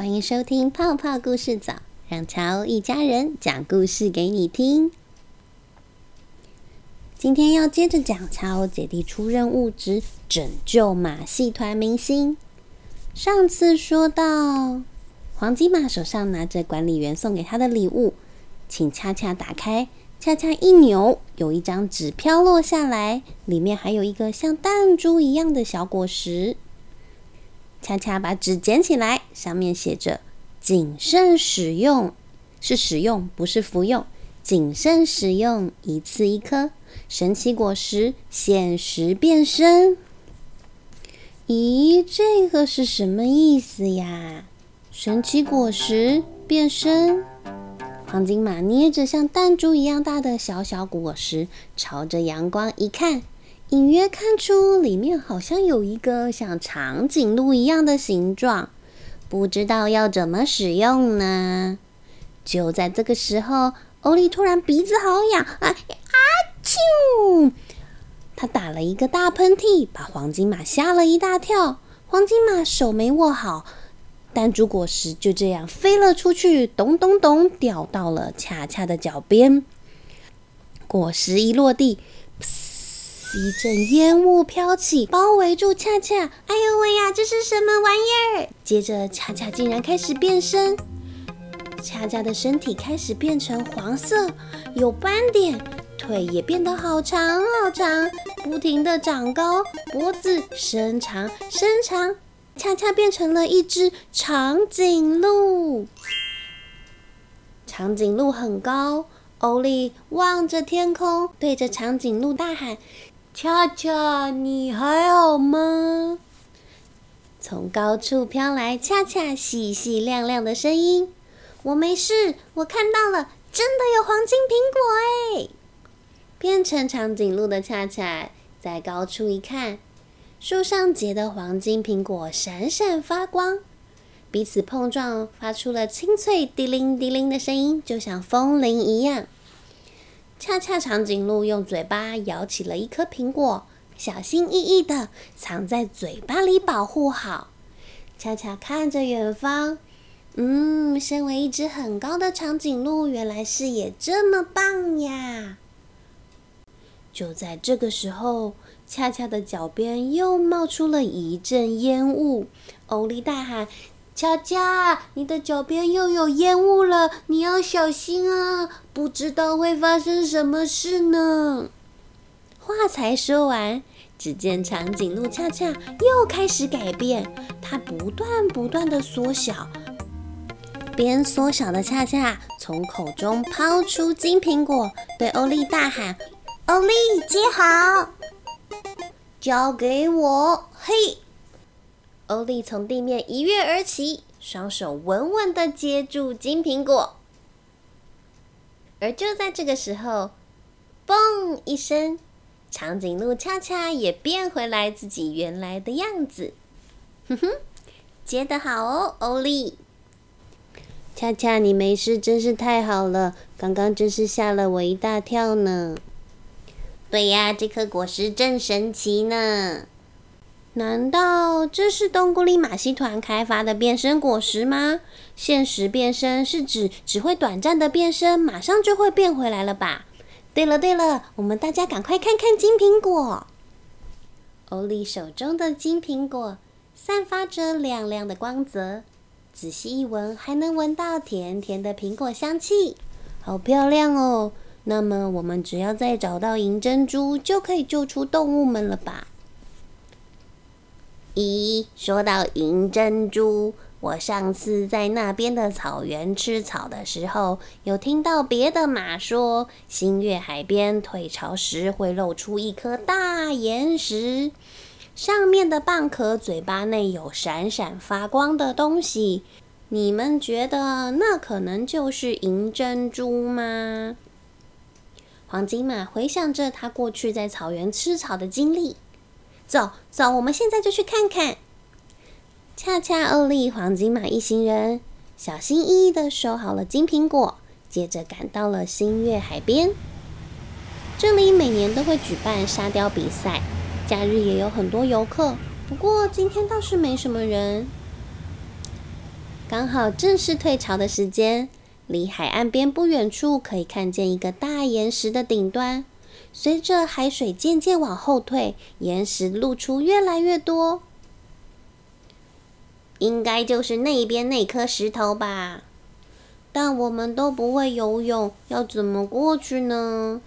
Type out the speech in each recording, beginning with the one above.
欢迎收听泡泡故事早，让乔一家人讲故事给你听。今天要接着讲乔姐弟出任务之拯救马戏团明星。上次说到，黄金马手上拿着管理员送给他的礼物，请恰恰打开，恰恰一扭，有一张纸飘落下来，里面还有一个像弹珠一样的小果实。恰恰把纸捡起来，上面写着“谨慎使用”，是使用，不是服用。谨慎使用，一次一颗神奇果实，现实变身。咦，这个是什么意思呀？神奇果实变身，黄金马捏着像弹珠一样大的小小果实，朝着阳光一看。隐约看出里面好像有一个像长颈鹿一样的形状，不知道要怎么使用呢？就在这个时候，欧丽突然鼻子好痒，啊啊！啾！他打了一个大喷嚏，把黄金马吓了一大跳。黄金马手没握好，弹珠果实就这样飞了出去，咚咚咚，掉到了恰恰的脚边。果实一落地，一阵烟雾飘起，包围住恰恰。哎呦喂呀，这是什么玩意儿？接着，恰恰竟然开始变身。恰恰的身体开始变成黄色，有斑点，腿也变得好长好长，不停的长高，脖子伸长伸长。恰恰变成了一只长颈鹿。长颈鹿很高，欧丽望着天空，对着长颈鹿大喊。恰恰，你还好吗？从高处飘来恰恰细细亮亮的声音。我没事，我看到了，真的有黄金苹果哎！变成长颈鹿的恰恰在高处一看，树上结的黄金苹果闪闪发光，彼此碰撞，发出了清脆滴铃滴铃的声音，就像风铃一样。恰恰长颈鹿用嘴巴咬起了一颗苹果，小心翼翼的藏在嘴巴里保护好。恰恰看着远方，嗯，身为一只很高的长颈鹿，原来视野这么棒呀！就在这个时候，恰恰的脚边又冒出了一阵烟雾，欧丽大喊。恰恰，你的脚边又有烟雾了，你要小心啊！不知道会发生什么事呢。话才说完，只见长颈鹿恰恰又开始改变，它不断不断的缩小。边缩小的恰恰从口中抛出金苹果，对欧丽大喊：“欧丽，接好，交给我！”嘿。欧丽从地面一跃而起，双手稳稳的接住金苹果。而就在这个时候，嘣一声，长颈鹿恰恰也变回来自己原来的样子。哼哼，接得好哦，欧丽。恰恰，你没事真是太好了，刚刚真是吓了我一大跳呢。对呀，这颗果实真神奇呢。难道这是东古里马戏团开发的变身果实吗？现实变身是指只会短暂的变身，马上就会变回来了吧？对了对了，我们大家赶快看看金苹果。欧丽手中的金苹果散发着亮亮的光泽，仔细一闻，还能闻到甜甜的苹果香气，好漂亮哦！那么我们只要再找到银珍珠，就可以救出动物们了吧？咦，说到银珍珠，我上次在那边的草原吃草的时候，有听到别的马说，星月海边退潮时会露出一颗大岩石，上面的蚌壳嘴巴内有闪闪发光的东西。你们觉得那可能就是银珍珠吗？黄金马回想着他过去在草原吃草的经历。走走，我们现在就去看看。恰恰、欧利、黄金马一行人小心翼翼的收好了金苹果，接着赶到了新月海边。这里每年都会举办沙雕比赛，假日也有很多游客。不过今天倒是没什么人。刚好正是退潮的时间。离海岸边不远处，可以看见一个大岩石的顶端。随着海水渐渐往后退，岩石露出越来越多。应该就是那边那颗石头吧？但我们都不会游泳，要怎么过去呢？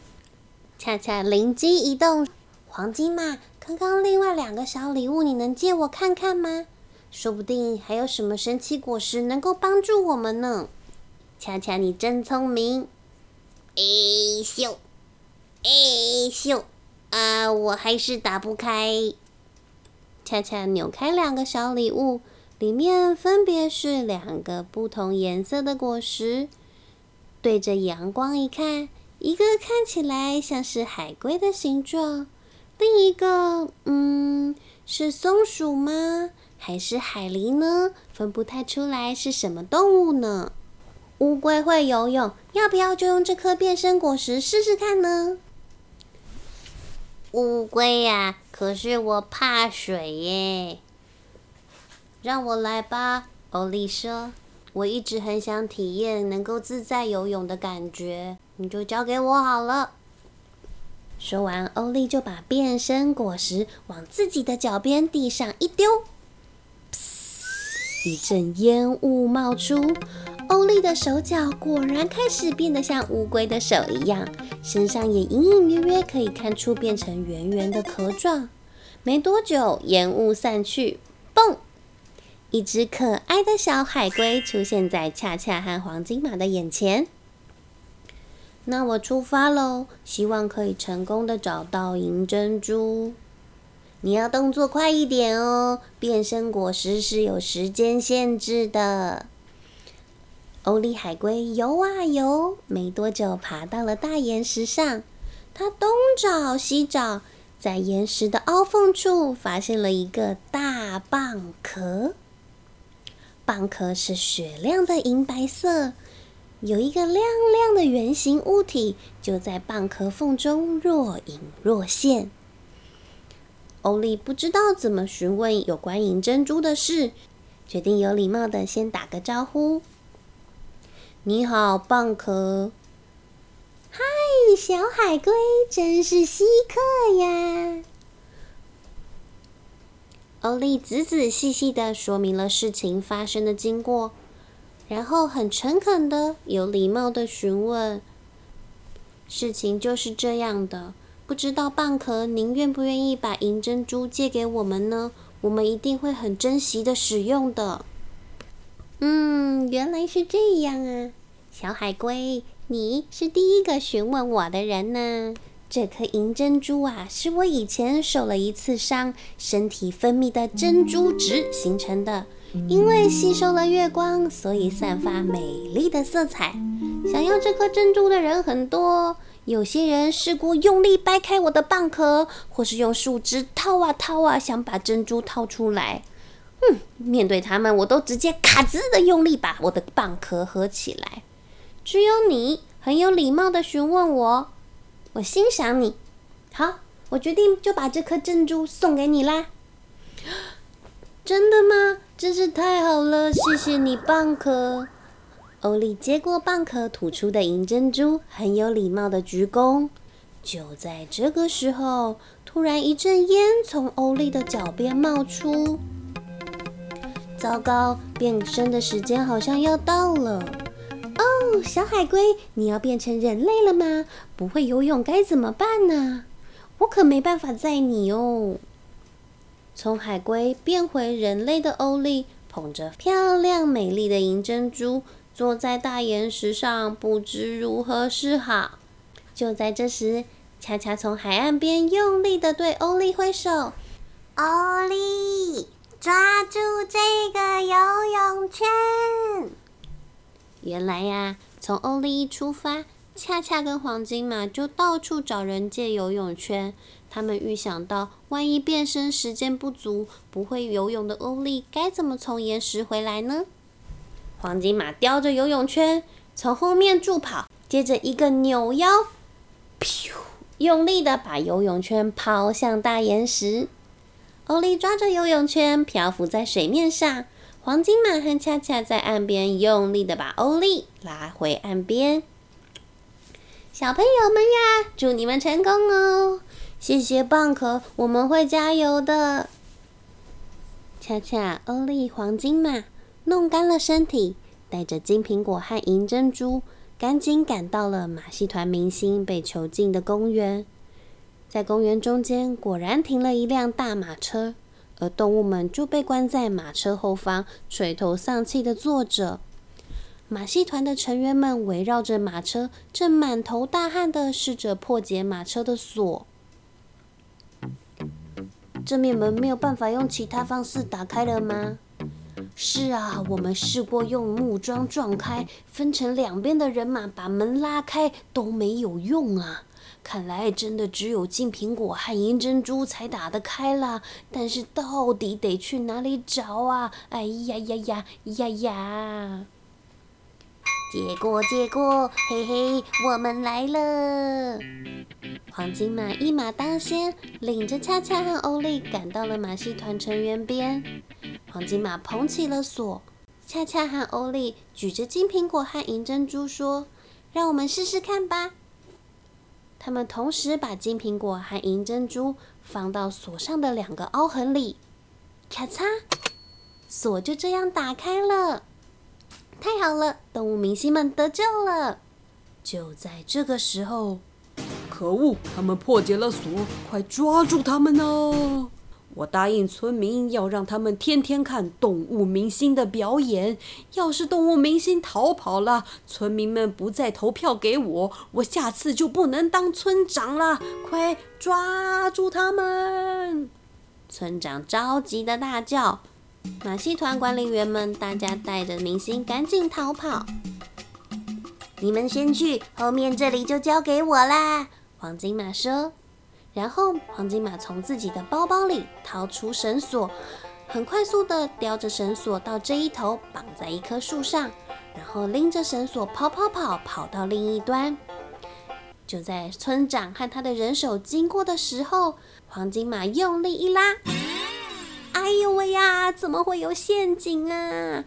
恰恰灵机一动，黄金嘛，刚刚另外两个小礼物，你能借我看看吗？说不定还有什么神奇果实能够帮助我们呢。恰恰，你真聪明！哎咻，咻，啊，我还是打不开。恰恰扭开两个小礼物，里面分别是两个不同颜色的果实。对着阳光一看，一个看起来像是海龟的形状，另一个，嗯，是松鼠吗？还是海狸呢？分不太出来是什么动物呢？乌龟会游泳，要不要就用这颗变身果实试试看呢？乌龟呀，可是我怕水耶。让我来吧，欧丽说。我一直很想体验能够自在游泳的感觉，你就交给我好了。说完，欧丽就把变身果实往自己的脚边地上一丢，一阵烟雾冒出。欧丽的手脚果然开始变得像乌龟的手一样，身上也隐隐约约可以看出变成圆圆的壳状。没多久，烟雾散去，嘣！一只可爱的小海龟出现在恰恰和黄金马的眼前。那我出发喽，希望可以成功的找到银珍珠。你要动作快一点哦，变身果实是有时间限制的。欧利海龟游啊游，没多久爬到了大岩石上。它东找西找，在岩石的凹缝处发现了一个大蚌壳。蚌壳是雪亮的银白色，有一个亮亮的圆形物体就在蚌壳缝中若隐若现。欧利不知道怎么询问有关银珍珠的事，决定有礼貌的先打个招呼。你好，蚌壳。嗨，小海龟，真是稀客呀！欧丽仔仔细细的说明了事情发生的经过，然后很诚恳的、有礼貌的询问：事情就是这样的，不知道蚌壳，您愿不愿意把银珍珠借给我们呢？我们一定会很珍惜的使用的。嗯，原来是这样啊，小海龟，你是第一个询问我的人呢。这颗银珍珠啊，是我以前受了一次伤，身体分泌的珍珠质形成的。因为吸收了月光，所以散发美丽的色彩。想要这颗珍珠的人很多，有些人试过用力掰开我的蚌壳，或是用树枝掏啊掏啊，想把珍珠掏出来。嗯，面对他们，我都直接卡兹的用力把我的蚌壳合起来。只有你很有礼貌的询问我，我欣赏你。好，我决定就把这颗珍珠送给你啦。真的吗？真是太好了，谢谢你，蚌壳。欧丽接过蚌壳吐出的银珍珠，很有礼貌的鞠躬。就在这个时候，突然一阵烟从欧丽的脚边冒出。糟糕，变身的时间好像要到了。哦，小海龟，你要变成人类了吗？不会游泳该怎么办呢？我可没办法载你哦。从海龟变回人类的欧丽，捧着漂亮美丽的银珍珠，坐在大岩石上，不知如何是好。就在这时，恰恰从海岸边用力的对欧丽挥手：“欧丽。”抓住这个游泳圈！原来呀，从欧利一出发，恰恰跟黄金马就到处找人借游泳圈。他们预想到，万一变身时间不足，不会游泳的欧利该怎么从岩石回来呢？黄金马叼着游泳圈从后面助跑，接着一个扭腰，用力的把游泳圈抛向大岩石。欧丽抓着游泳圈漂浮在水面上，黄金马和恰恰在岸边用力的把欧利拉回岸边。小朋友们呀，祝你们成功哦！谢谢蚌壳，我们会加油的。恰恰、欧利、黄金马弄干了身体，带着金苹果和银珍珠，赶紧赶到了马戏团明星被囚禁的公园。在公园中间，果然停了一辆大马车。而动物们就被关在马车后方，垂头丧气的坐着。马戏团的成员们围绕着马车，正满头大汗的试着破解马车的锁。这面门没有办法用其他方式打开了吗？是啊，我们试过用木桩撞开，分成两边的人马把门拉开，都没有用啊。看来真的只有金苹果和银珍珠才打得开啦，但是到底得去哪里找啊？哎呀呀呀呀呀！结果结果，嘿嘿，我们来了！黄金马一马当先，领着恰恰和欧丽赶到了马戏团成员边。黄金马捧起了锁，恰恰和欧丽举着金苹果和银珍珠说：“让我们试试看吧。”他们同时把金苹果和银珍珠放到锁上的两个凹痕里，咔嚓，锁就这样打开了。太好了，动物明星们得救了！就在这个时候，可恶，他们破解了锁，快抓住他们哦！我答应村民要让他们天天看动物明星的表演。要是动物明星逃跑了，村民们不再投票给我，我下次就不能当村长了。快抓住他们！村长着急的大叫。马戏团管理员们，大家带着明星赶紧逃跑。你们先去，后面这里就交给我啦。黄金马说。然后，黄金马从自己的包包里掏出绳索，很快速的叼着绳索到这一头，绑在一棵树上，然后拎着绳索跑跑跑，跑到另一端。就在村长和他的人手经过的时候，黄金马用力一拉，哎呦喂呀！怎么会有陷阱啊？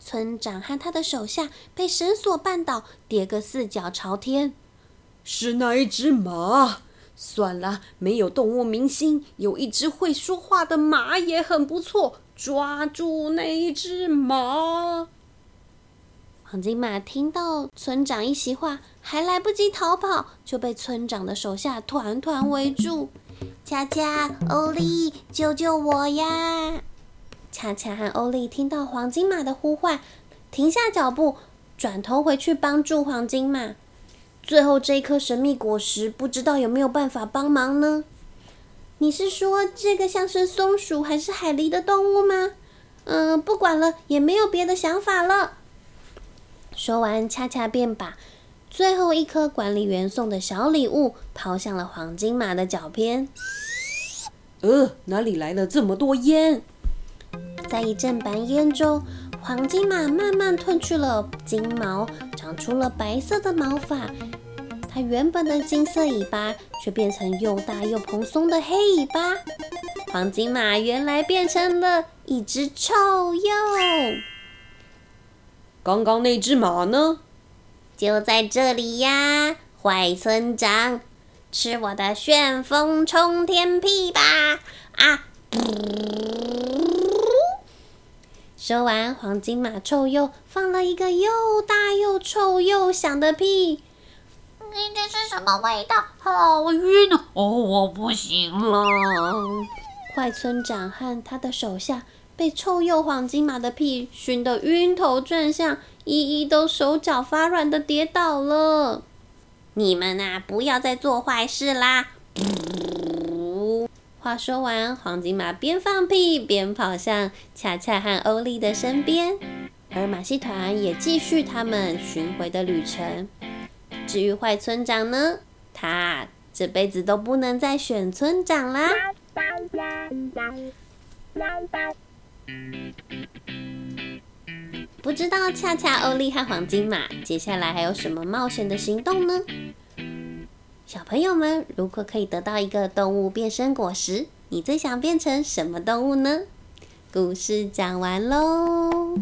村长和他的手下被绳索绊倒，跌个四脚朝天。是那一只马。算了，没有动物明星，有一只会说话的马也很不错。抓住那一只马！黄金马听到村长一席话，还来不及逃跑，就被村长的手下团团围住。恰恰、欧丽，救救我呀！恰恰和欧丽听到黄金马的呼唤，停下脚步，转头回去帮助黄金马。最后这一颗神秘果实，不知道有没有办法帮忙呢？你是说这个像是松鼠还是海狸的动物吗？嗯，不管了，也没有别的想法了。说完，恰恰便把最后一颗管理员送的小礼物抛向了黄金马的脚边。呃，哪里来了这么多烟？在一阵白烟中。黄金马慢慢褪去了金毛，长出了白色的毛发。它原本的金色尾巴却变成又大又蓬松的黑尾巴。黄金马原来变成了一只臭鼬。刚刚那只马呢？就在这里呀，坏村长，吃我的旋风冲天屁吧！啊！说完，黄金马臭鼬放了一个又大又臭又响的屁。这是什么味道？好晕哦！我不行了。坏村长和他的手下被臭鼬黄金马的屁熏得晕头转向，一一都手脚发软的跌倒了。你们啊，不要再做坏事啦！话说完，黄金马边放屁边跑向恰恰和欧丽的身边，而马戏团也继续他们巡回的旅程。至于坏村长呢，他这辈子都不能再选村长啦。不知道恰恰、欧丽和黄金马接下来还有什么冒险的行动呢？小朋友们，如果可以得到一个动物变身果实，你最想变成什么动物呢？故事讲完喽。